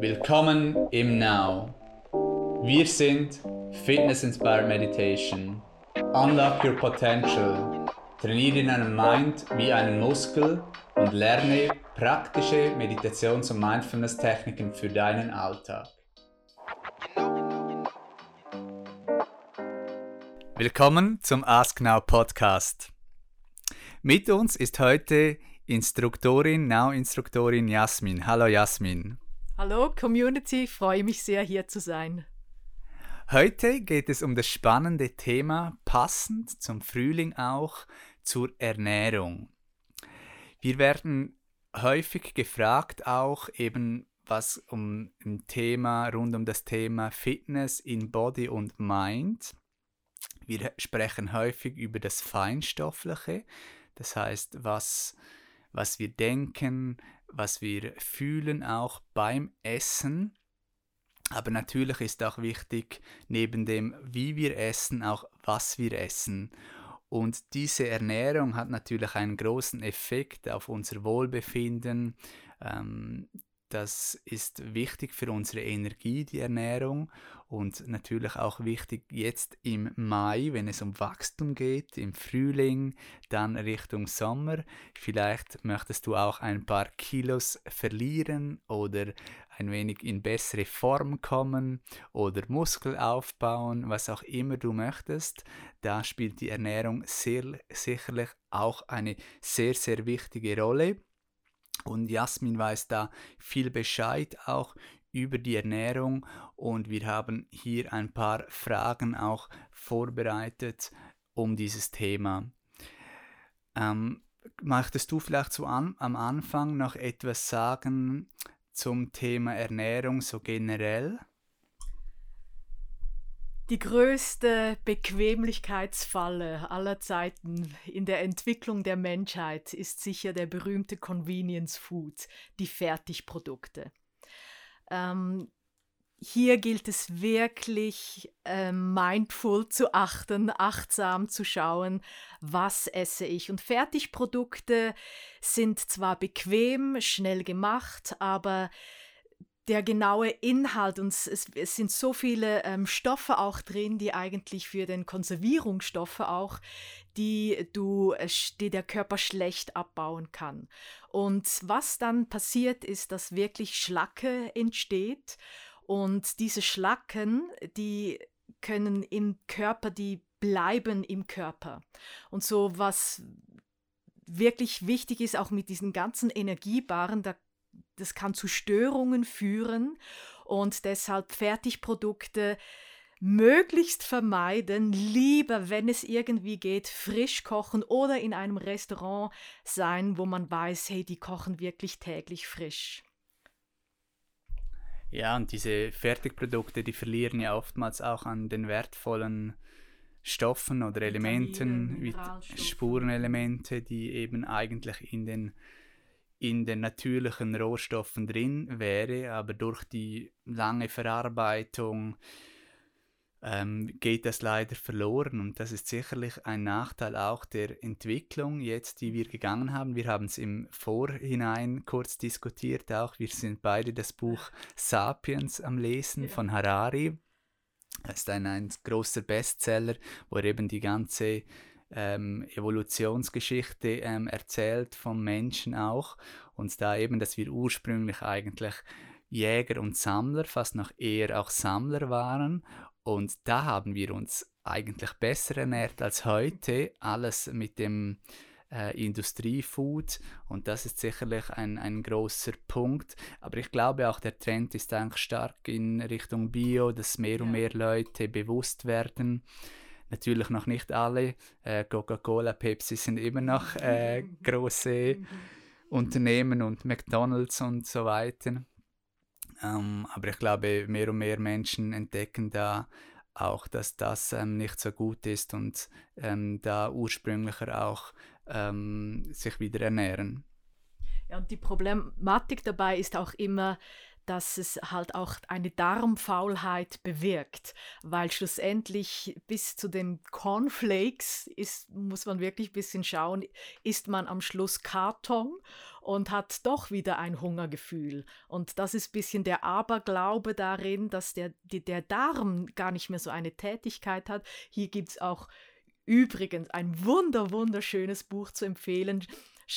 Willkommen im Now. Wir sind Fitness Inspired Meditation. Unlock your potential. Trainiere deinen Mind wie einen Muskel und lerne praktische Meditations- und Mindfulness-Techniken für deinen Alltag. Willkommen zum Ask Now Podcast. Mit uns ist heute Instruktorin, Now-Instruktorin Jasmin. Hallo Jasmin. Hallo Community, freue mich sehr hier zu sein. Heute geht es um das spannende Thema, passend zum Frühling auch, zur Ernährung. Wir werden häufig gefragt auch eben was um ein Thema rund um das Thema Fitness in Body und Mind. Wir sprechen häufig über das Feinstoffliche, das heißt, was, was wir denken, was wir fühlen auch beim Essen. Aber natürlich ist auch wichtig, neben dem, wie wir essen, auch was wir essen. Und diese Ernährung hat natürlich einen großen Effekt auf unser Wohlbefinden. Ähm, das ist wichtig für unsere Energie, die Ernährung. Und natürlich auch wichtig jetzt im Mai, wenn es um Wachstum geht, im Frühling, dann Richtung Sommer. Vielleicht möchtest du auch ein paar Kilos verlieren oder ein wenig in bessere Form kommen oder Muskel aufbauen, was auch immer du möchtest. Da spielt die Ernährung sehr, sicherlich auch eine sehr, sehr wichtige Rolle. Und Jasmin weiß da viel Bescheid auch über die Ernährung und wir haben hier ein paar Fragen auch vorbereitet um dieses Thema. Ähm, möchtest du vielleicht so an, am Anfang noch etwas sagen zum Thema Ernährung so generell? Die größte Bequemlichkeitsfalle aller Zeiten in der Entwicklung der Menschheit ist sicher der berühmte Convenience Food, die Fertigprodukte. Ähm, hier gilt es wirklich äh, mindful zu achten, achtsam zu schauen, was esse ich. Und Fertigprodukte sind zwar bequem, schnell gemacht, aber der genaue Inhalt und es, es sind so viele ähm, Stoffe auch drin, die eigentlich für den Konservierungsstoffe auch, die du, äh, die der Körper schlecht abbauen kann. Und was dann passiert ist, dass wirklich Schlacke entsteht und diese Schlacken, die können im Körper, die bleiben im Körper. Und so was wirklich wichtig ist, auch mit diesen ganzen Energiebaren, da das kann zu Störungen führen und deshalb Fertigprodukte möglichst vermeiden, lieber, wenn es irgendwie geht, frisch kochen oder in einem Restaurant sein, wo man weiß, hey, die kochen wirklich täglich frisch. Ja, und diese Fertigprodukte, die verlieren ja oftmals auch an den wertvollen Stoffen oder Elementen, wie Spurenelemente, die eben eigentlich in den in den natürlichen Rohstoffen drin wäre, aber durch die lange Verarbeitung ähm, geht das leider verloren und das ist sicherlich ein Nachteil auch der Entwicklung jetzt, die wir gegangen haben. Wir haben es im Vorhinein kurz diskutiert auch. Wir sind beide das Buch Sapiens am Lesen von Harari. Das ist ein, ein großer Bestseller, wo er eben die ganze ähm, Evolutionsgeschichte ähm, erzählt vom Menschen auch. Und da eben, dass wir ursprünglich eigentlich Jäger und Sammler, fast noch eher auch Sammler waren. Und da haben wir uns eigentlich besser ernährt als heute. Alles mit dem äh, Industriefood und das ist sicherlich ein, ein großer Punkt. Aber ich glaube auch, der Trend ist eigentlich stark in Richtung Bio, dass mehr und mehr Leute bewusst werden Natürlich noch nicht alle. Äh, Coca-Cola, Pepsi sind immer noch äh, große. Unternehmen und McDonald's und so weiter. Ähm, aber ich glaube, mehr und mehr Menschen entdecken da auch, dass das ähm, nicht so gut ist und ähm, da ursprünglicher auch ähm, sich wieder ernähren. Ja, und die Problematik dabei ist auch immer, dass es halt auch eine Darmfaulheit bewirkt, weil schlussendlich bis zu den Cornflakes ist, muss man wirklich ein bisschen schauen, isst man am Schluss Karton und hat doch wieder ein Hungergefühl. Und das ist ein bisschen der Aberglaube darin, dass der, der Darm gar nicht mehr so eine Tätigkeit hat. Hier gibt es auch übrigens ein wunder, wunderschönes Buch zu empfehlen.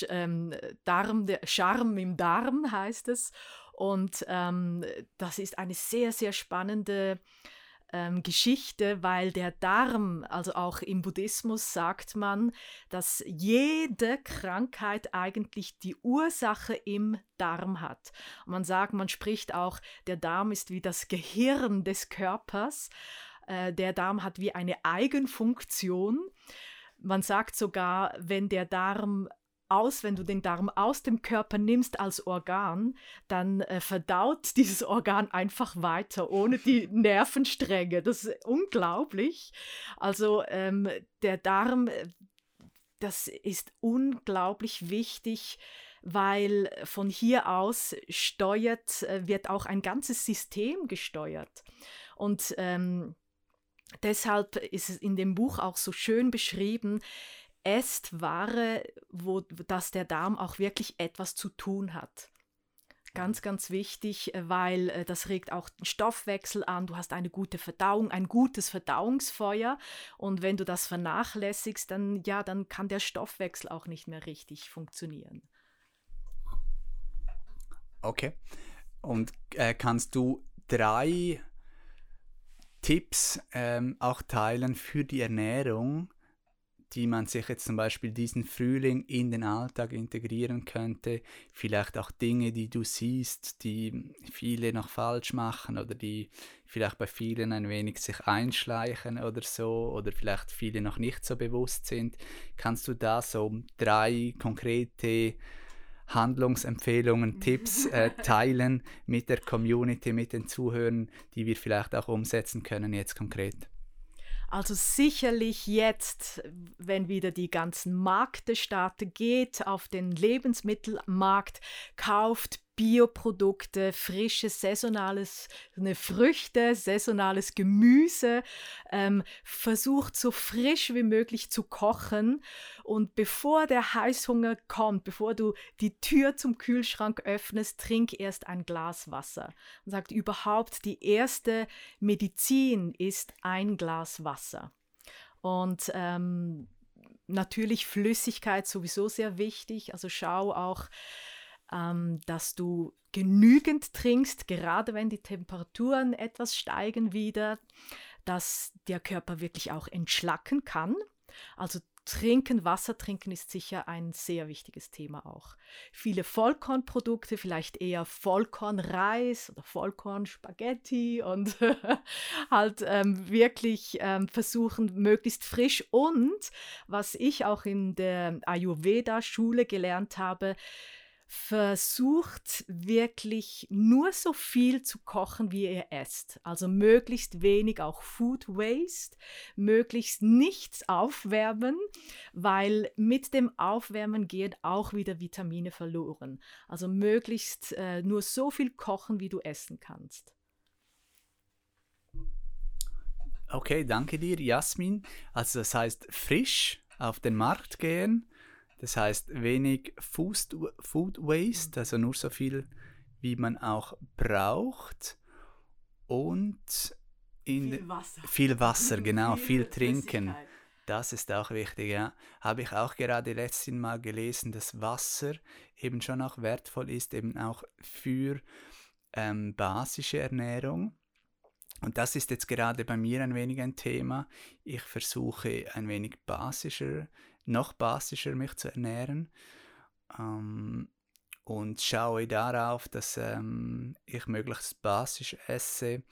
Ähm, Darm, der Charme im Darm heißt es. Und ähm, das ist eine sehr, sehr spannende ähm, Geschichte, weil der Darm, also auch im Buddhismus sagt man, dass jede Krankheit eigentlich die Ursache im Darm hat. Man sagt, man spricht auch, der Darm ist wie das Gehirn des Körpers. Äh, der Darm hat wie eine Eigenfunktion. Man sagt sogar, wenn der Darm aus, wenn du den Darm aus dem Körper nimmst als Organ, dann äh, verdaut dieses Organ einfach weiter, ohne die Nervenstränge. Das ist unglaublich. Also ähm, der Darm, äh, das ist unglaublich wichtig, weil von hier aus steuert, äh, wird auch ein ganzes System gesteuert. Und ähm, deshalb ist es in dem Buch auch so schön beschrieben, esst Ware, wo dass der Darm auch wirklich etwas zu tun hat. Ganz, ganz wichtig, äh, weil äh, das regt auch den Stoffwechsel an. Du hast eine gute Verdauung, ein gutes Verdauungsfeuer. Und wenn du das vernachlässigst, dann ja, dann kann der Stoffwechsel auch nicht mehr richtig funktionieren. Okay. Und äh, kannst du drei Tipps ähm, auch teilen für die Ernährung, die man sich jetzt zum Beispiel diesen Frühling in den Alltag integrieren könnte. Vielleicht auch Dinge, die du siehst, die viele noch falsch machen oder die vielleicht bei vielen ein wenig sich einschleichen oder so oder vielleicht viele noch nicht so bewusst sind. Kannst du da so drei konkrete Handlungsempfehlungen, Tipps äh, teilen mit der Community, mit den Zuhörern, die wir vielleicht auch umsetzen können jetzt konkret? Also sicherlich jetzt, wenn wieder die ganzen Markte starten, geht auf den Lebensmittelmarkt, kauft Bioprodukte, frisches, saisonales eine Früchte, saisonales Gemüse, ähm, versucht so frisch wie möglich zu kochen und bevor der Heißhunger kommt, bevor du die Tür zum Kühlschrank öffnest, trink erst ein Glas Wasser. Man sagt überhaupt, die erste Medizin ist ein Glas Wasser. Und ähm, natürlich Flüssigkeit sowieso sehr wichtig. Also schau auch, ähm, dass du genügend trinkst, gerade wenn die Temperaturen etwas steigen wieder, dass der Körper wirklich auch entschlacken kann. Also Trinken, Wasser trinken ist sicher ein sehr wichtiges Thema auch. Viele Vollkornprodukte, vielleicht eher Vollkornreis oder Vollkornspaghetti und halt ähm, wirklich ähm, versuchen, möglichst frisch und was ich auch in der Ayurveda-Schule gelernt habe, versucht wirklich nur so viel zu kochen, wie ihr esst. Also möglichst wenig auch Food Waste, möglichst nichts aufwärmen, weil mit dem Aufwärmen gehen auch wieder Vitamine verloren. Also möglichst äh, nur so viel kochen, wie du essen kannst. Okay, danke dir, Jasmin. Also das heißt frisch auf den Markt gehen, das heißt wenig Food, Food Waste, also nur so viel, wie man auch braucht. Und viel Wasser. Viel Wasser, genau, viel, viel trinken. Das ist auch wichtig, ja. Habe ich auch gerade letztes Mal gelesen, dass Wasser eben schon auch wertvoll ist, eben auch für ähm, basische Ernährung. Und das ist jetzt gerade bei mir ein wenig ein Thema. Ich versuche ein wenig basischer noch basischer mich zu ernähren. Ähm, und schaue darauf, dass ähm, ich möglichst basisch esse.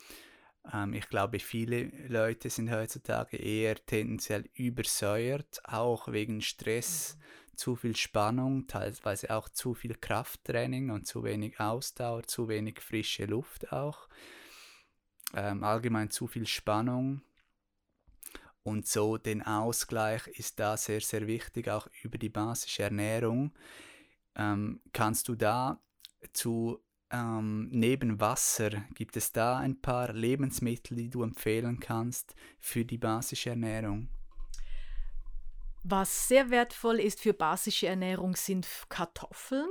Ähm, ich glaube, viele Leute sind heutzutage eher tendenziell übersäuert, auch wegen Stress, mhm. zu viel Spannung, teilweise auch zu viel Krafttraining und zu wenig Ausdauer, zu wenig frische Luft auch. Ähm, allgemein zu viel Spannung und so den Ausgleich ist da sehr, sehr wichtig, auch über die basische Ernährung. Ähm, kannst du da zu ähm, neben Wasser, gibt es da ein paar Lebensmittel, die du empfehlen kannst für die basische Ernährung? Was sehr wertvoll ist für basische Ernährung sind Kartoffeln.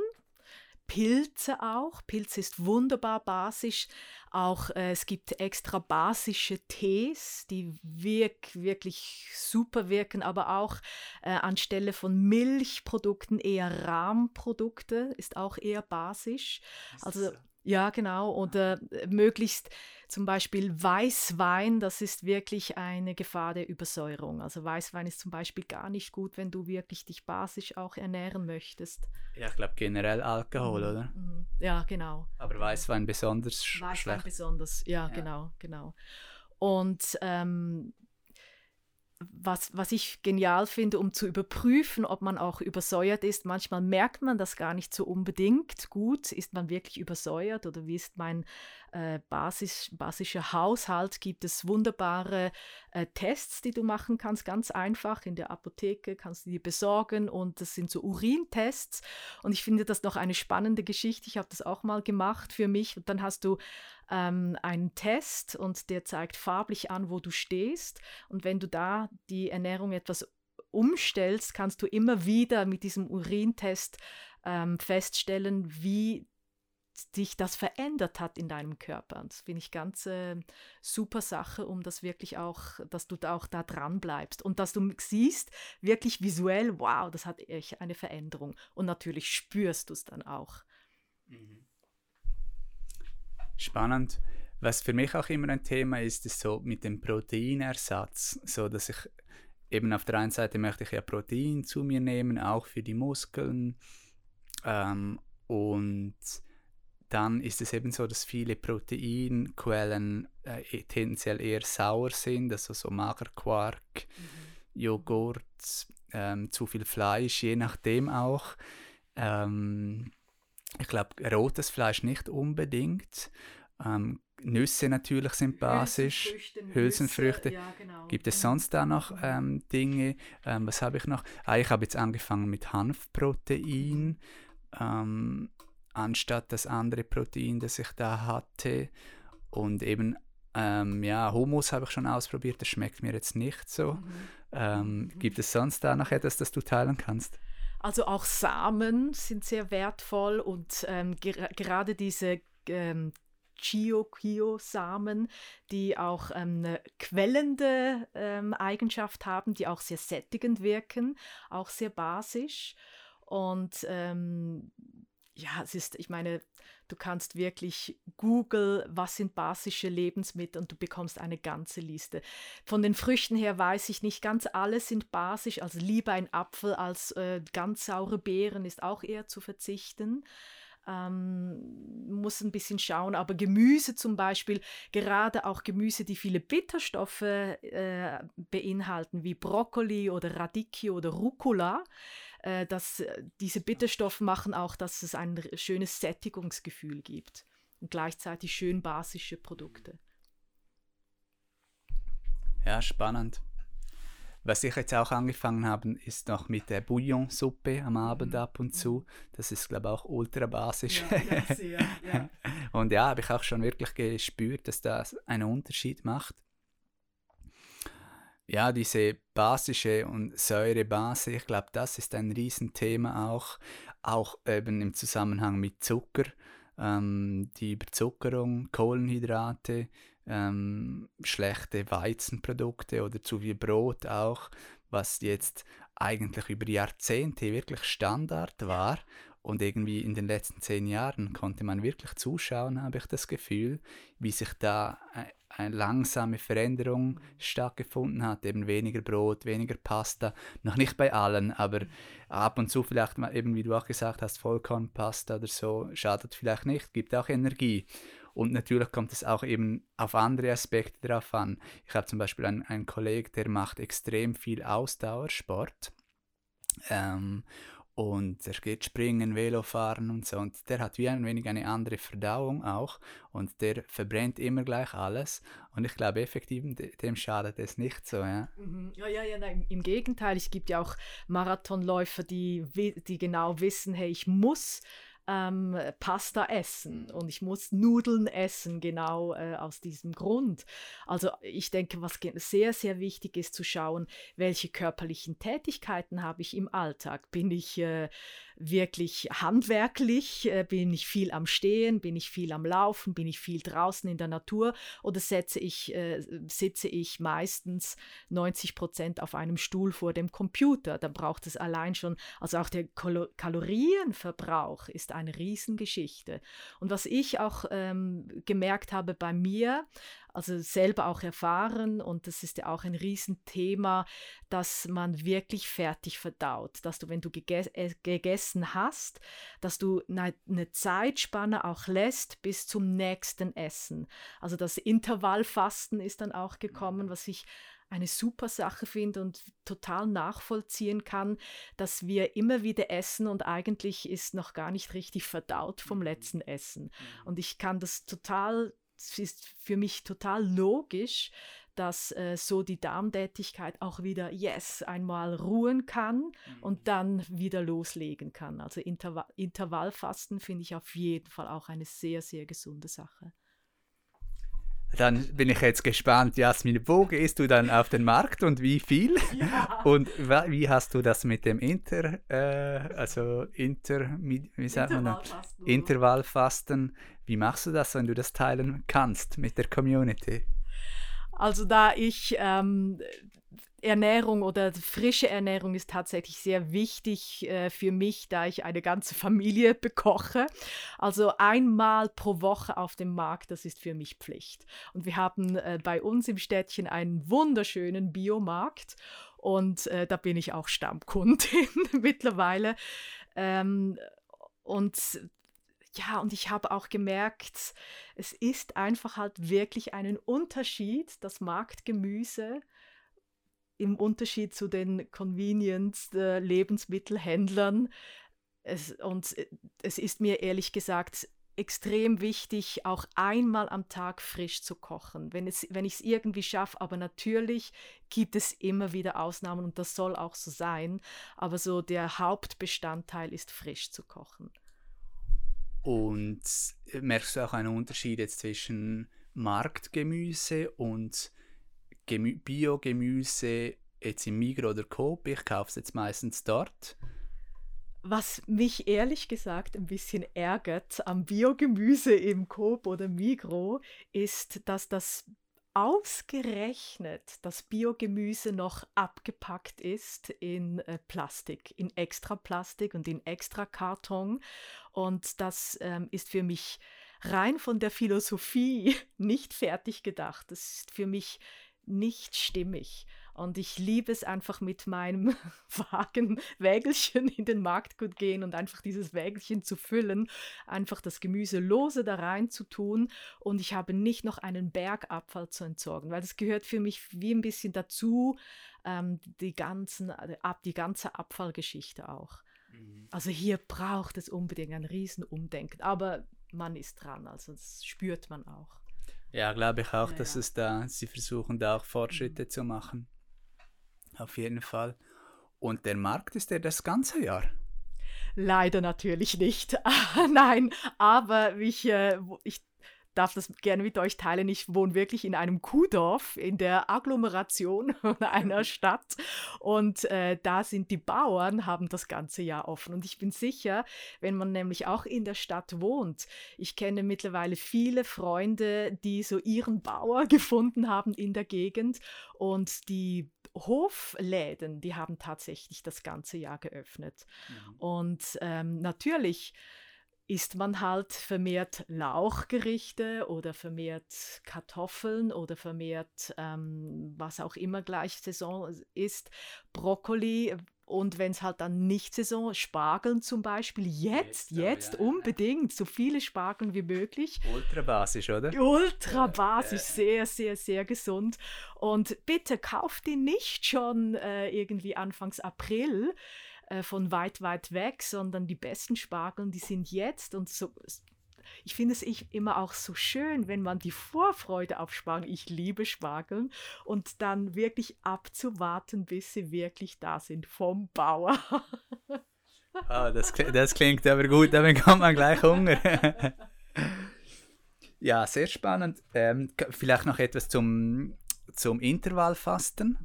Pilze auch. Pilze ist wunderbar basisch. Auch äh, es gibt extra basische Tees, die wirk, wirklich super wirken, aber auch äh, anstelle von Milchprodukten eher Rahmprodukte, ist auch eher basisch. Also ja, genau. Oder äh, möglichst zum Beispiel Weißwein, das ist wirklich eine Gefahr der Übersäuerung. Also Weißwein ist zum Beispiel gar nicht gut, wenn du wirklich dich basisch auch ernähren möchtest. Ja, ich glaube generell Alkohol, mhm. oder? Mhm. Ja, genau. Aber Weißwein besonders Weißwein schlecht. besonders, ja, ja, genau, genau. Und ähm, was, was ich genial finde, um zu überprüfen, ob man auch übersäuert ist. Manchmal merkt man das gar nicht so unbedingt gut. Ist man wirklich übersäuert oder wie ist mein äh, Basis, basischer Haushalt? Gibt es wunderbare äh, Tests, die du machen kannst, ganz einfach. In der Apotheke kannst du die besorgen und das sind so Urintests. Und ich finde das noch eine spannende Geschichte. Ich habe das auch mal gemacht für mich. Und dann hast du ähm, einen Test und der zeigt farblich an, wo du stehst. Und wenn du da die Ernährung etwas umstellst, kannst du immer wieder mit diesem Urintest ähm, feststellen, wie sich das verändert hat in deinem Körper. Und das finde ich ganz äh, super Sache, um das wirklich auch, dass du da auch da dran bleibst und dass du siehst, wirklich visuell, wow, das hat echt eine Veränderung. Und natürlich spürst du es dann auch. Mhm. Spannend. Was für mich auch immer ein Thema ist, ist so mit dem Proteinersatz, so dass ich eben auf der einen Seite möchte ich ja Protein zu mir nehmen, auch für die Muskeln ähm, und dann ist es eben so, dass viele Proteinquellen äh, tendenziell eher sauer sind, also so Magerquark, mhm. Joghurt, ähm, zu viel Fleisch, je nachdem auch. Ähm, ich glaube, rotes Fleisch nicht unbedingt. Ähm, Nüsse natürlich sind basisch. Hülsenfrüchte. Hülsenfrüchte. Ja, genau. Gibt es genau. sonst da noch mhm. ähm, Dinge? Ähm, was habe ich noch? Ah, ich habe jetzt angefangen mit Hanfprotein. Ähm, anstatt das andere Protein, das ich da hatte. Und eben, ähm, ja, Hummus habe ich schon ausprobiert, das schmeckt mir jetzt nicht so. Mhm. Ähm, mhm. Gibt es sonst da noch etwas, das du teilen kannst? Also auch Samen sind sehr wertvoll und ähm, ger gerade diese ähm, Chio-Kio-Samen, die auch ähm, eine quellende ähm, Eigenschaft haben, die auch sehr sättigend wirken, auch sehr basisch. Und ähm, ja, es ist, ich meine, du kannst wirklich Google, was sind basische Lebensmittel und du bekommst eine ganze Liste. Von den Früchten her weiß ich nicht, ganz alle sind basisch, also lieber ein Apfel als äh, ganz saure Beeren ist auch eher zu verzichten. Ähm, muss ein bisschen schauen, aber Gemüse zum Beispiel, gerade auch Gemüse, die viele Bitterstoffe äh, beinhalten, wie Brokkoli oder Radicchio oder Rucola, äh, dass äh, diese Bitterstoffe machen auch, dass es ein schönes Sättigungsgefühl gibt und gleichzeitig schön basische Produkte. Ja, spannend. Was ich jetzt auch angefangen habe, ist noch mit der Bouillonsuppe am Abend mhm. ab und zu. Das ist, glaube ich, auch ultra basisch. Ja, ja, sehr, ja. und ja, habe ich auch schon wirklich gespürt, dass das einen Unterschied macht ja, diese basische und Säurebase, ich glaube, das ist ein Riesenthema auch, auch eben im Zusammenhang mit Zucker, ähm, die Überzuckerung, Kohlenhydrate, ähm, schlechte Weizenprodukte oder zu viel Brot auch, was jetzt eigentlich über Jahrzehnte wirklich Standard war. Und irgendwie in den letzten zehn Jahren konnte man wirklich zuschauen, habe ich das Gefühl, wie sich da eine langsame Veränderung stattgefunden hat, eben weniger Brot, weniger Pasta, noch nicht bei allen, aber ab und zu vielleicht mal eben, wie du auch gesagt hast, Vollkornpasta oder so, schadet vielleicht nicht, gibt auch Energie. Und natürlich kommt es auch eben auf andere Aspekte drauf an. Ich habe zum Beispiel einen, einen Kollegen, der macht extrem viel Ausdauersport. Ähm, und er geht springen, Velofahren und so. Und der hat wie ein wenig eine andere Verdauung auch. Und der verbrennt immer gleich alles. Und ich glaube, effektiv, dem schadet es nicht so. Ja, mhm. ja, ja, ja nein, im Gegenteil. Es gibt ja auch Marathonläufer, die, die genau wissen, hey, ich muss ähm, Pasta essen und ich muss Nudeln essen, genau äh, aus diesem Grund. Also ich denke, was sehr, sehr wichtig ist zu schauen, welche körperlichen Tätigkeiten habe ich im Alltag. Bin ich, äh, wirklich handwerklich, äh, bin ich viel am Stehen, bin ich viel am Laufen, bin ich viel draußen in der Natur oder setze ich, äh, sitze ich meistens 90 Prozent auf einem Stuhl vor dem Computer. Dann braucht es allein schon, also auch der Kalo Kalorienverbrauch ist eine Riesengeschichte. Und was ich auch ähm, gemerkt habe bei mir, also selber auch erfahren und das ist ja auch ein Riesenthema, dass man wirklich fertig verdaut, dass du, wenn du gege äh, gegessen hast, dass du eine, eine Zeitspanne auch lässt bis zum nächsten Essen. Also das Intervallfasten ist dann auch gekommen, mhm. was ich eine super Sache finde und total nachvollziehen kann, dass wir immer wieder essen und eigentlich ist noch gar nicht richtig verdaut vom mhm. letzten Essen. Mhm. Und ich kann das total es ist für mich total logisch, dass äh, so die Darmtätigkeit auch wieder, yes, einmal ruhen kann mhm. und dann wieder loslegen kann. Also Interva Intervallfasten finde ich auf jeden Fall auch eine sehr, sehr gesunde Sache. Dann bin ich jetzt gespannt, Jasmin, wo gehst du dann auf den Markt und wie viel? Ja. Und wie hast du das mit dem Inter, äh, also Inter, wie sagt man Intervallfasten, Intervallfasten? Wie machst du das, wenn du das teilen kannst mit der Community? Also da ich ähm, Ernährung oder frische Ernährung ist tatsächlich sehr wichtig äh, für mich, da ich eine ganze Familie bekoche. Also einmal pro Woche auf dem Markt, das ist für mich Pflicht. Und wir haben äh, bei uns im Städtchen einen wunderschönen Biomarkt und äh, da bin ich auch Stammkundin mittlerweile. Ähm, und ja, und ich habe auch gemerkt, es ist einfach halt wirklich einen Unterschied, das Marktgemüse im Unterschied zu den Convenience-Lebensmittelhändlern. Es, und es ist mir ehrlich gesagt extrem wichtig, auch einmal am Tag frisch zu kochen, wenn, es, wenn ich es irgendwie schaffe. Aber natürlich gibt es immer wieder Ausnahmen und das soll auch so sein. Aber so der Hauptbestandteil ist frisch zu kochen. Und merkst du auch einen Unterschied jetzt zwischen Marktgemüse und Biogemüse jetzt im Migro oder Coop, ich kaufe es jetzt meistens dort. Was mich ehrlich gesagt ein bisschen ärgert am Biogemüse im Coop oder Migro, ist, dass das ausgerechnet das Biogemüse noch abgepackt ist in äh, Plastik, in extra Plastik und in extra Karton. Und das ähm, ist für mich rein von der Philosophie nicht fertig gedacht. Das ist für mich nicht stimmig. Und ich liebe es einfach mit meinem Wagenwägelchen in den Markt zu gehen und einfach dieses Wägelchen zu füllen, einfach das Gemüse lose da rein zu tun und ich habe nicht noch einen Bergabfall zu entsorgen, weil das gehört für mich wie ein bisschen dazu, ähm, die, ganzen, ab, die ganze Abfallgeschichte auch. Mhm. Also hier braucht es unbedingt ein Riesenumdenken, aber man ist dran, also das spürt man auch. Ja, glaube ich auch, ja, dass ja. es da, sie versuchen da auch Fortschritte mhm. zu machen. Auf jeden Fall. Und der Markt ist der das ganze Jahr? Leider natürlich nicht. Nein, aber ich, äh, ich darf das gerne mit euch teilen. Ich wohne wirklich in einem Kuhdorf in der Agglomeration einer Stadt und äh, da sind die Bauern, haben das ganze Jahr offen. Und ich bin sicher, wenn man nämlich auch in der Stadt wohnt, ich kenne mittlerweile viele Freunde, die so ihren Bauer gefunden haben in der Gegend und die Hofläden, die haben tatsächlich das ganze Jahr geöffnet. Mhm. Und ähm, natürlich isst man halt vermehrt Lauchgerichte oder vermehrt Kartoffeln oder vermehrt ähm, was auch immer gleich Saison ist, Brokkoli und wenn es halt dann nicht Saison, Spargeln zum Beispiel, jetzt, jetzt, jetzt ja, unbedingt, so viele Spargeln wie möglich. Ultra basisch, oder? Ultra basisch, sehr, sehr, sehr gesund. Und bitte kauft die nicht schon äh, irgendwie Anfangs April, äh, von weit, weit weg, sondern die besten Spargeln, die sind jetzt und so. Ich finde es ich immer auch so schön, wenn man die Vorfreude auf Spargeln, ich liebe Spargeln, und dann wirklich abzuwarten, bis sie wirklich da sind vom Bauer. Oh, das, das klingt aber gut, damit kommt man gleich Hunger. ja, sehr spannend. Ähm, vielleicht noch etwas zum, zum Intervallfasten.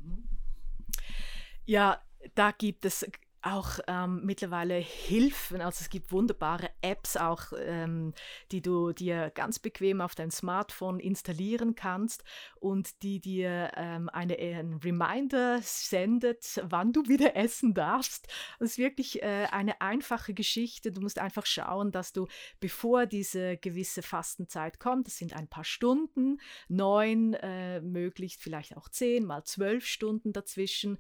Ja, da gibt es auch ähm, mittlerweile Hilfen. Also es gibt wunderbare Apps auch, ähm, die du dir ganz bequem auf dein Smartphone installieren kannst und die dir ähm, eine, ein Reminder sendet, wann du wieder essen darfst. Das ist wirklich äh, eine einfache Geschichte. Du musst einfach schauen, dass du, bevor diese gewisse Fastenzeit kommt, das sind ein paar Stunden, neun, äh, möglichst vielleicht auch zehn mal zwölf Stunden dazwischen,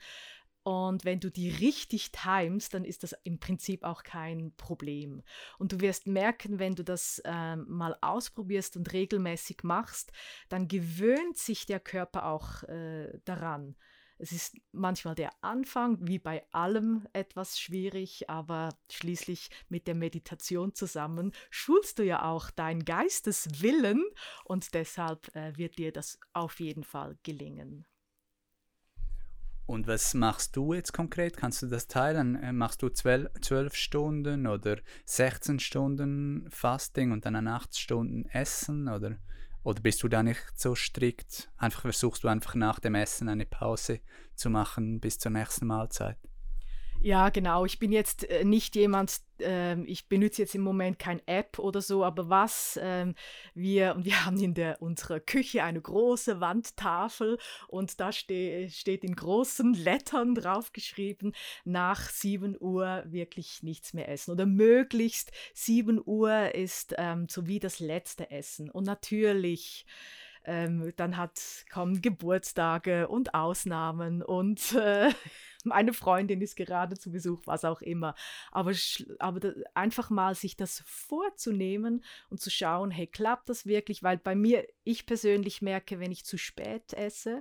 und wenn du die richtig timest, dann ist das im Prinzip auch kein Problem. Und du wirst merken, wenn du das äh, mal ausprobierst und regelmäßig machst, dann gewöhnt sich der Körper auch äh, daran. Es ist manchmal der Anfang, wie bei allem, etwas schwierig, aber schließlich mit der Meditation zusammen schulst du ja auch deinen Geisteswillen und deshalb äh, wird dir das auf jeden Fall gelingen. Und was machst du jetzt konkret? Kannst du das teilen? Äh, machst du zwölf, zwölf Stunden oder 16 Stunden Fasting und dann 8 Stunden Essen? Oder, oder bist du da nicht so strikt? Einfach versuchst du einfach nach dem Essen eine Pause zu machen bis zur nächsten Mahlzeit? Ja, genau. Ich bin jetzt äh, nicht jemand, äh, ich benutze jetzt im Moment kein App oder so, aber was äh, wir, und wir haben in der, unserer Küche eine große Wandtafel und da ste steht in großen Lettern draufgeschrieben, nach 7 Uhr wirklich nichts mehr essen oder möglichst 7 Uhr ist ähm, so wie das letzte Essen. Und natürlich ähm, dann hat, kommen Geburtstage und Ausnahmen und äh, meine Freundin ist gerade zu Besuch, was auch immer. Aber, aber einfach mal sich das vorzunehmen und zu schauen, hey, klappt das wirklich? Weil bei mir, ich persönlich merke, wenn ich zu spät esse,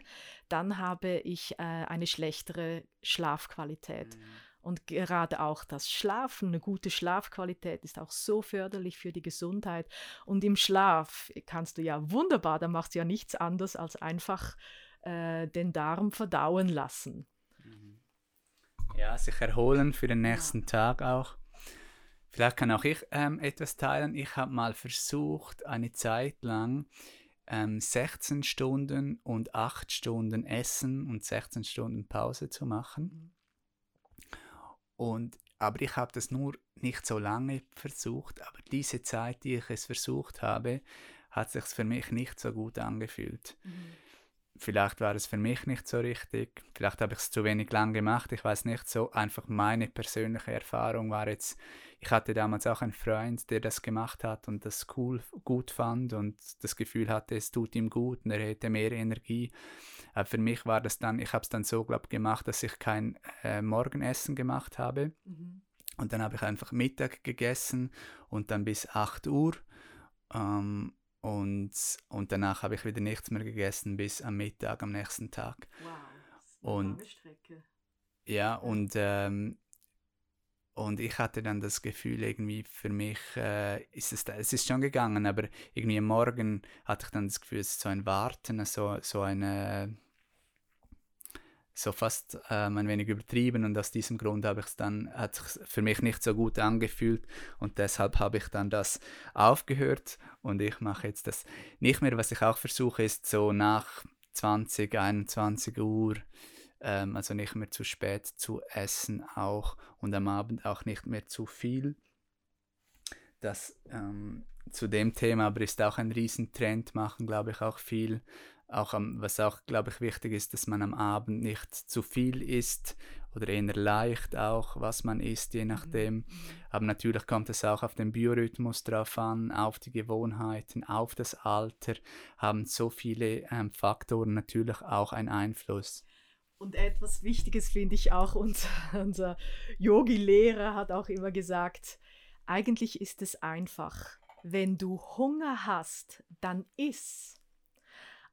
dann habe ich äh, eine schlechtere Schlafqualität. Mhm. Und gerade auch das Schlafen, eine gute Schlafqualität ist auch so förderlich für die Gesundheit. Und im Schlaf kannst du ja wunderbar, da machst du ja nichts anderes als einfach äh, den Darm verdauen lassen. Ja, sich erholen für den nächsten ja. Tag auch. Vielleicht kann auch ich ähm, etwas teilen. Ich habe mal versucht, eine Zeit lang ähm, 16 Stunden und 8 Stunden Essen und 16 Stunden Pause zu machen. Und, aber ich habe das nur nicht so lange versucht, aber diese Zeit, die ich es versucht habe, hat sich für mich nicht so gut angefühlt. Mhm. Vielleicht war es für mich nicht so richtig, vielleicht habe ich es zu wenig lang gemacht, ich weiß nicht so. Einfach meine persönliche Erfahrung war jetzt, ich hatte damals auch einen Freund, der das gemacht hat und das cool, gut fand und das Gefühl hatte, es tut ihm gut und er hätte mehr Energie. Aber für mich war das dann, ich habe es dann so, glaube gemacht, dass ich kein äh, Morgenessen gemacht habe. Mhm. Und dann habe ich einfach Mittag gegessen und dann bis 8 Uhr. Ähm, und, und danach habe ich wieder nichts mehr gegessen bis am Mittag am nächsten Tag. Wow, und, Strecke. Ja, und, ähm, und ich hatte dann das Gefühl, irgendwie für mich äh, ist es, es ist schon gegangen, aber irgendwie am Morgen hatte ich dann das Gefühl, es ist so ein Warten, so, so eine so fast ähm, ein wenig übertrieben und aus diesem Grund habe ich es dann, hat es für mich nicht so gut angefühlt und deshalb habe ich dann das aufgehört und ich mache jetzt das nicht mehr. Was ich auch versuche ist so nach 20, 21 Uhr, ähm, also nicht mehr zu spät zu essen auch und am Abend auch nicht mehr zu viel. Das ähm, zu dem Thema aber ist auch ein Riesentrend, machen glaube ich auch viel auch am, was auch, glaube ich, wichtig ist, dass man am Abend nicht zu viel isst oder eher leicht auch, was man isst, je nachdem. Mhm. Aber natürlich kommt es auch auf den Biorhythmus drauf an, auf die Gewohnheiten, auf das Alter, haben so viele ähm, Faktoren natürlich auch einen Einfluss. Und etwas Wichtiges finde ich auch, unser, unser Yogi-Lehrer hat auch immer gesagt, eigentlich ist es einfach. Wenn du Hunger hast, dann iss.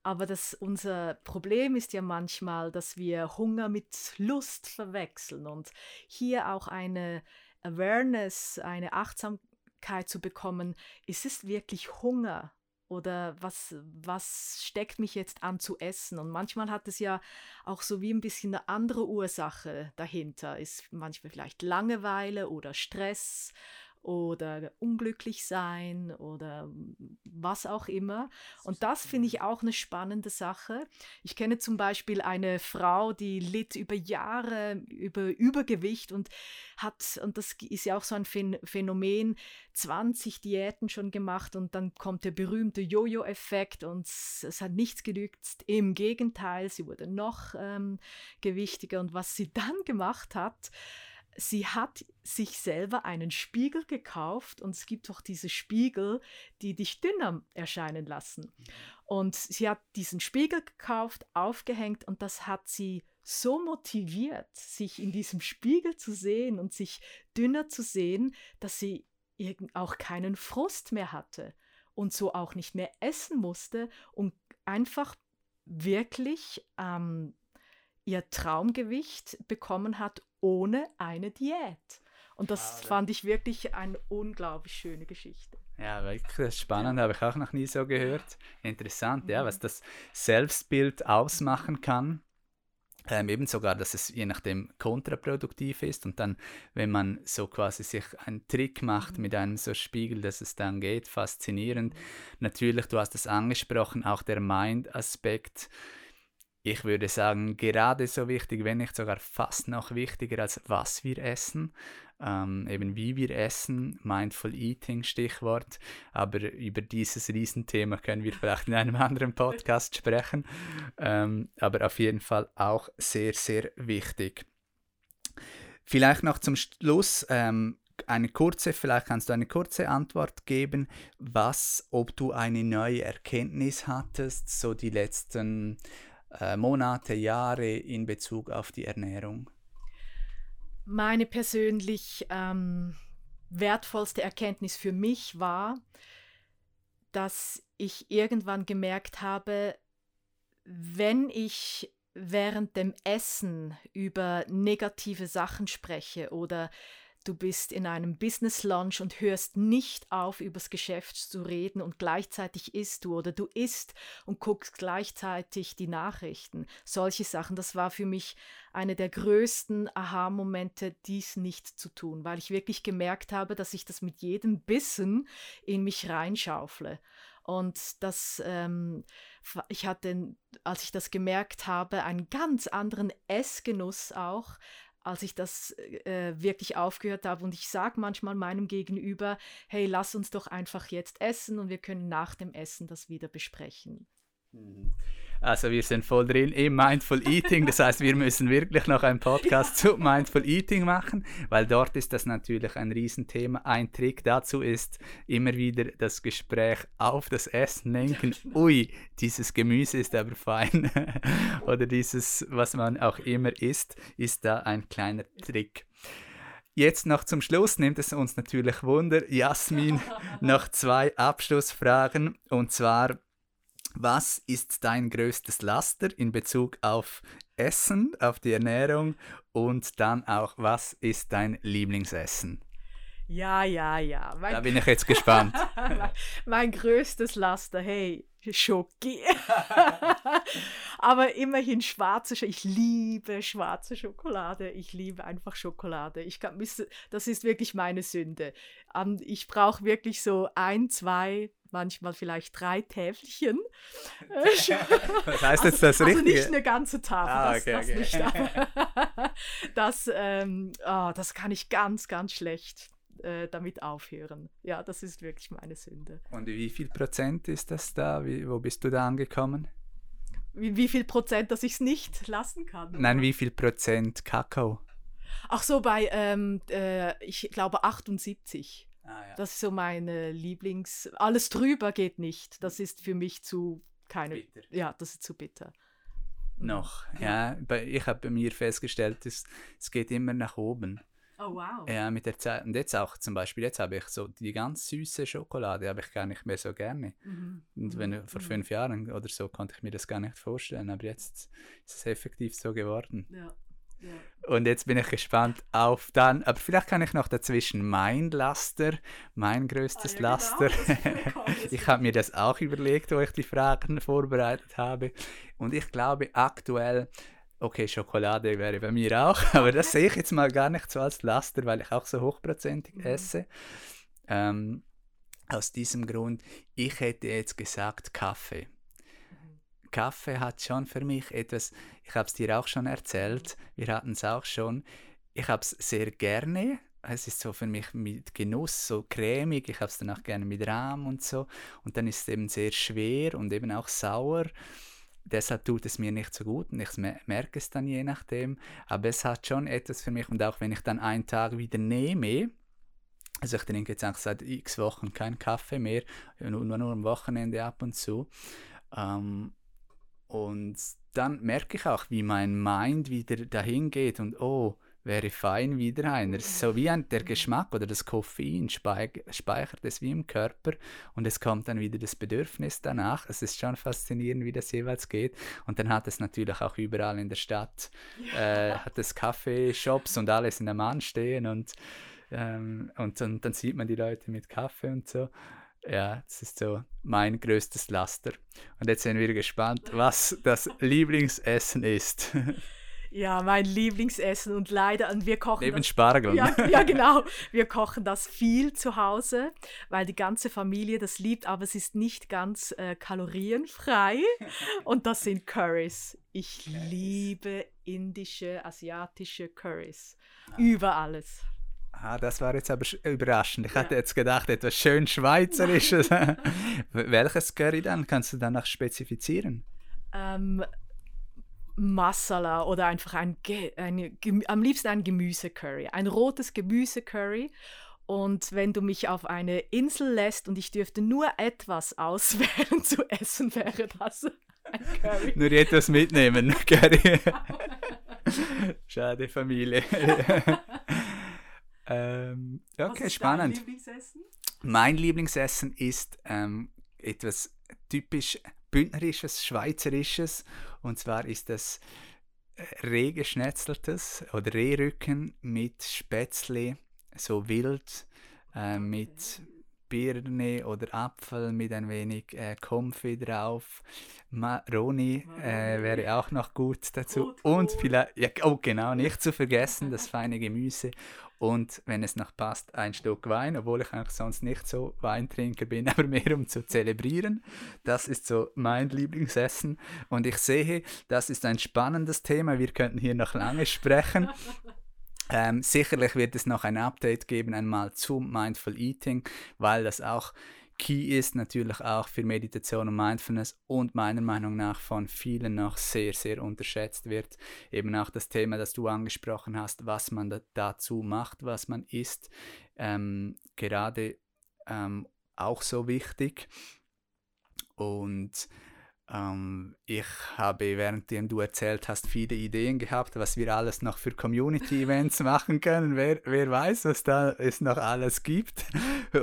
Aber das, unser Problem ist ja manchmal, dass wir Hunger mit Lust verwechseln und hier auch eine Awareness, eine Achtsamkeit zu bekommen, ist es wirklich Hunger? Oder was, was steckt mich jetzt an zu essen? Und manchmal hat es ja auch so wie ein bisschen eine andere Ursache dahinter. Ist manchmal vielleicht Langeweile oder Stress oder unglücklich sein oder was auch immer. Und das finde ich auch eine spannende Sache. Ich kenne zum Beispiel eine Frau, die litt über Jahre über Übergewicht und hat, und das ist ja auch so ein Phänomen, 20 Diäten schon gemacht und dann kommt der berühmte Jojo-Effekt und es hat nichts genügt. Im Gegenteil, sie wurde noch ähm, gewichtiger und was sie dann gemacht hat, sie hat sich selber einen Spiegel gekauft und es gibt auch diese Spiegel, die dich dünner erscheinen lassen. Und sie hat diesen Spiegel gekauft, aufgehängt und das hat sie so motiviert, sich in diesem Spiegel zu sehen und sich dünner zu sehen, dass sie auch keinen Frust mehr hatte und so auch nicht mehr essen musste und einfach wirklich ähm, ihr Traumgewicht bekommen hat ohne eine Diät. Und das ah, fand ich wirklich eine unglaublich schöne Geschichte. Ja, wirklich spannend, ja. habe ich auch noch nie so gehört. Interessant, mhm. ja, was das Selbstbild ausmachen kann. Ähm, eben sogar, dass es je nachdem kontraproduktiv ist und dann, wenn man so quasi sich einen Trick macht mhm. mit einem so Spiegel, dass es dann geht, faszinierend. Mhm. Natürlich, du hast es angesprochen, auch der Mind-Aspekt ich würde sagen, gerade so wichtig, wenn nicht sogar fast noch wichtiger als was wir essen, ähm, eben wie wir essen, Mindful Eating Stichwort, aber über dieses Riesenthema können wir vielleicht in einem anderen Podcast sprechen, ähm, aber auf jeden Fall auch sehr, sehr wichtig. Vielleicht noch zum Schluss ähm, eine kurze, vielleicht kannst du eine kurze Antwort geben, was, ob du eine neue Erkenntnis hattest, so die letzten äh, Monate, Jahre in Bezug auf die Ernährung? Meine persönlich ähm, wertvollste Erkenntnis für mich war, dass ich irgendwann gemerkt habe, wenn ich während dem Essen über negative Sachen spreche oder du bist in einem Business Lunch und hörst nicht auf, übers Geschäft zu reden und gleichzeitig isst du oder du isst und guckst gleichzeitig die Nachrichten. Solche Sachen, das war für mich eine der größten Aha-Momente, dies nicht zu tun, weil ich wirklich gemerkt habe, dass ich das mit jedem Bissen in mich reinschaufle. Und das, ähm, ich hatte, als ich das gemerkt habe, einen ganz anderen Essgenuss auch, als ich das äh, wirklich aufgehört habe. Und ich sage manchmal meinem Gegenüber, hey, lass uns doch einfach jetzt essen und wir können nach dem Essen das wieder besprechen. Mhm. Also wir sind voll drin im Mindful Eating. Das heißt, wir müssen wirklich noch einen Podcast zu Mindful Eating machen, weil dort ist das natürlich ein Riesenthema. Ein Trick dazu ist immer wieder das Gespräch auf das Essen lenken. Ui, dieses Gemüse ist aber fein. Oder dieses, was man auch immer isst, ist da ein kleiner Trick. Jetzt noch zum Schluss nimmt es uns natürlich Wunder, Jasmin, noch zwei Abschlussfragen. Und zwar, was ist dein größtes Laster in Bezug auf Essen, auf die Ernährung und dann auch, was ist dein Lieblingsessen? Ja, ja, ja. Mein da bin ich jetzt gespannt. mein, größtes Laster, hey, Schoki. Aber immerhin schwarze Schokolade. Ich liebe schwarze Schokolade. Ich liebe einfach Schokolade. Ich kann, das ist wirklich meine Sünde. Ich brauche wirklich so ein, zwei manchmal vielleicht drei Täfelchen. Was heißt jetzt das also, Richtige? Also nicht eine ganze Tafel, ah, okay, das, das okay. nicht. Aber das, ähm, oh, das kann ich ganz, ganz schlecht äh, damit aufhören. Ja, das ist wirklich meine Sünde. Und wie viel Prozent ist das da? Wie, wo bist du da angekommen? Wie, wie viel Prozent, dass ich es nicht lassen kann? Nein, wie viel Prozent Kakao? Ach so, bei, ähm, äh, ich glaube 78. Ah, ja. Das ist so meine Lieblings. Alles drüber geht nicht. Das ist für mich zu keine. Bitter. Ja, das ist zu bitter. Mhm. Noch, ja. Ich habe bei mir festgestellt, es, es geht immer nach oben. Oh wow. Ja, mit der Zeit. Und jetzt auch zum Beispiel, jetzt habe ich so die ganz süße Schokolade, habe ich gar nicht mehr so gerne. Mhm. Und wenn mhm. vor fünf Jahren oder so konnte ich mir das gar nicht vorstellen, aber jetzt ist es effektiv so geworden. Ja. Und jetzt bin ich gespannt auf dann, aber vielleicht kann ich noch dazwischen mein Laster, mein größtes ah, ja, Laster. Genau, ich habe mir das auch überlegt, wo ich die Fragen vorbereitet habe. Und ich glaube aktuell, Okay, Schokolade wäre bei mir auch, aber das sehe ich jetzt mal gar nicht so als Laster, weil ich auch so hochprozentig mhm. esse. Ähm, aus diesem Grund, ich hätte jetzt gesagt Kaffee. Kaffee hat schon für mich etwas, ich habe es dir auch schon erzählt, wir hatten es auch schon, ich habe es sehr gerne, es ist so für mich mit Genuss, so cremig, ich habe es dann auch gerne mit Rahm und so. Und dann ist es eben sehr schwer und eben auch sauer. Deshalb tut es mir nicht so gut und ich merke es dann je nachdem. Aber es hat schon etwas für mich und auch wenn ich dann einen Tag wieder nehme, also ich trinke jetzt eigentlich seit x Wochen keinen Kaffee mehr, nur, nur am Wochenende ab und zu. Ähm, und dann merke ich auch, wie mein Mind wieder dahin geht und oh, wäre fein wieder einer. So wie ein, der Geschmack oder das Koffein speichert es wie im Körper und es kommt dann wieder das Bedürfnis danach. Es ist schon faszinierend, wie das jeweils geht. Und dann hat es natürlich auch überall in der Stadt, ja. äh, hat es Kaffeeshops und alles in der Mann stehen und, ähm, und, und dann sieht man die Leute mit Kaffee und so. Ja, das ist so mein größtes Laster. Und jetzt sind wir gespannt, was das Lieblingsessen ist. Ja, mein Lieblingsessen und leider, und wir kochen. Neben das, Spargel. Ja, ja, genau. Wir kochen das viel zu Hause, weil die ganze Familie das liebt, aber es ist nicht ganz äh, kalorienfrei. Und das sind Curries. Ich liebe indische, asiatische Curries. Ah. Über alles. Ah, das war jetzt aber überraschend. Ich ja. hatte jetzt gedacht, etwas schön Schweizerisches. Welches Curry dann? Kannst du danach spezifizieren? Ähm, Masala oder einfach ein, eine, am liebsten ein Gemüsecurry, ein rotes Gemüsecurry. Und wenn du mich auf eine Insel lässt und ich dürfte nur etwas auswählen zu essen, wäre das ein Curry. Nur etwas mitnehmen, Curry. Schade, Familie. Ähm, okay, Was ist spannend. Dein Lieblingsessen? Mein Lieblingsessen ist ähm, etwas typisch bündnerisches, schweizerisches. Und zwar ist das äh, Reh geschnetzeltes oder Rehrücken mit Spätzle, so wild, äh, mit Birne oder Apfel mit ein wenig äh, Comfy drauf. Maroni äh, wäre auch noch gut dazu. Und vielleicht, ja, oh genau, nicht zu vergessen, das feine Gemüse und wenn es noch passt, ein Stück Wein, obwohl ich eigentlich sonst nicht so Weintrinker bin, aber mehr um zu zelebrieren. Das ist so mein Lieblingsessen und ich sehe, das ist ein spannendes Thema. Wir könnten hier noch lange sprechen. Ähm, sicherlich wird es noch ein Update geben, einmal zum Mindful Eating, weil das auch Key ist natürlich auch für Meditation und Mindfulness und meiner Meinung nach von vielen noch sehr, sehr unterschätzt wird. Eben auch das Thema, das du angesprochen hast, was man da dazu macht, was man isst, ähm, gerade ähm, auch so wichtig. Und ähm, ich habe, währenddem du erzählt hast, viele Ideen gehabt, was wir alles noch für Community-Events machen können. Wer, wer weiß, was da es noch alles gibt.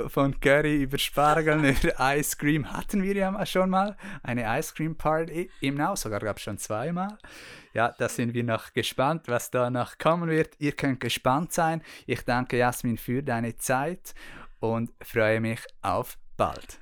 Von Curry über Spargel, über Ice Cream hatten wir ja schon mal. Eine Ice Cream Party im Now, sogar gab es schon zweimal. Ja, da sind wir noch gespannt, was da noch kommen wird. Ihr könnt gespannt sein. Ich danke Jasmin für deine Zeit und freue mich auf bald.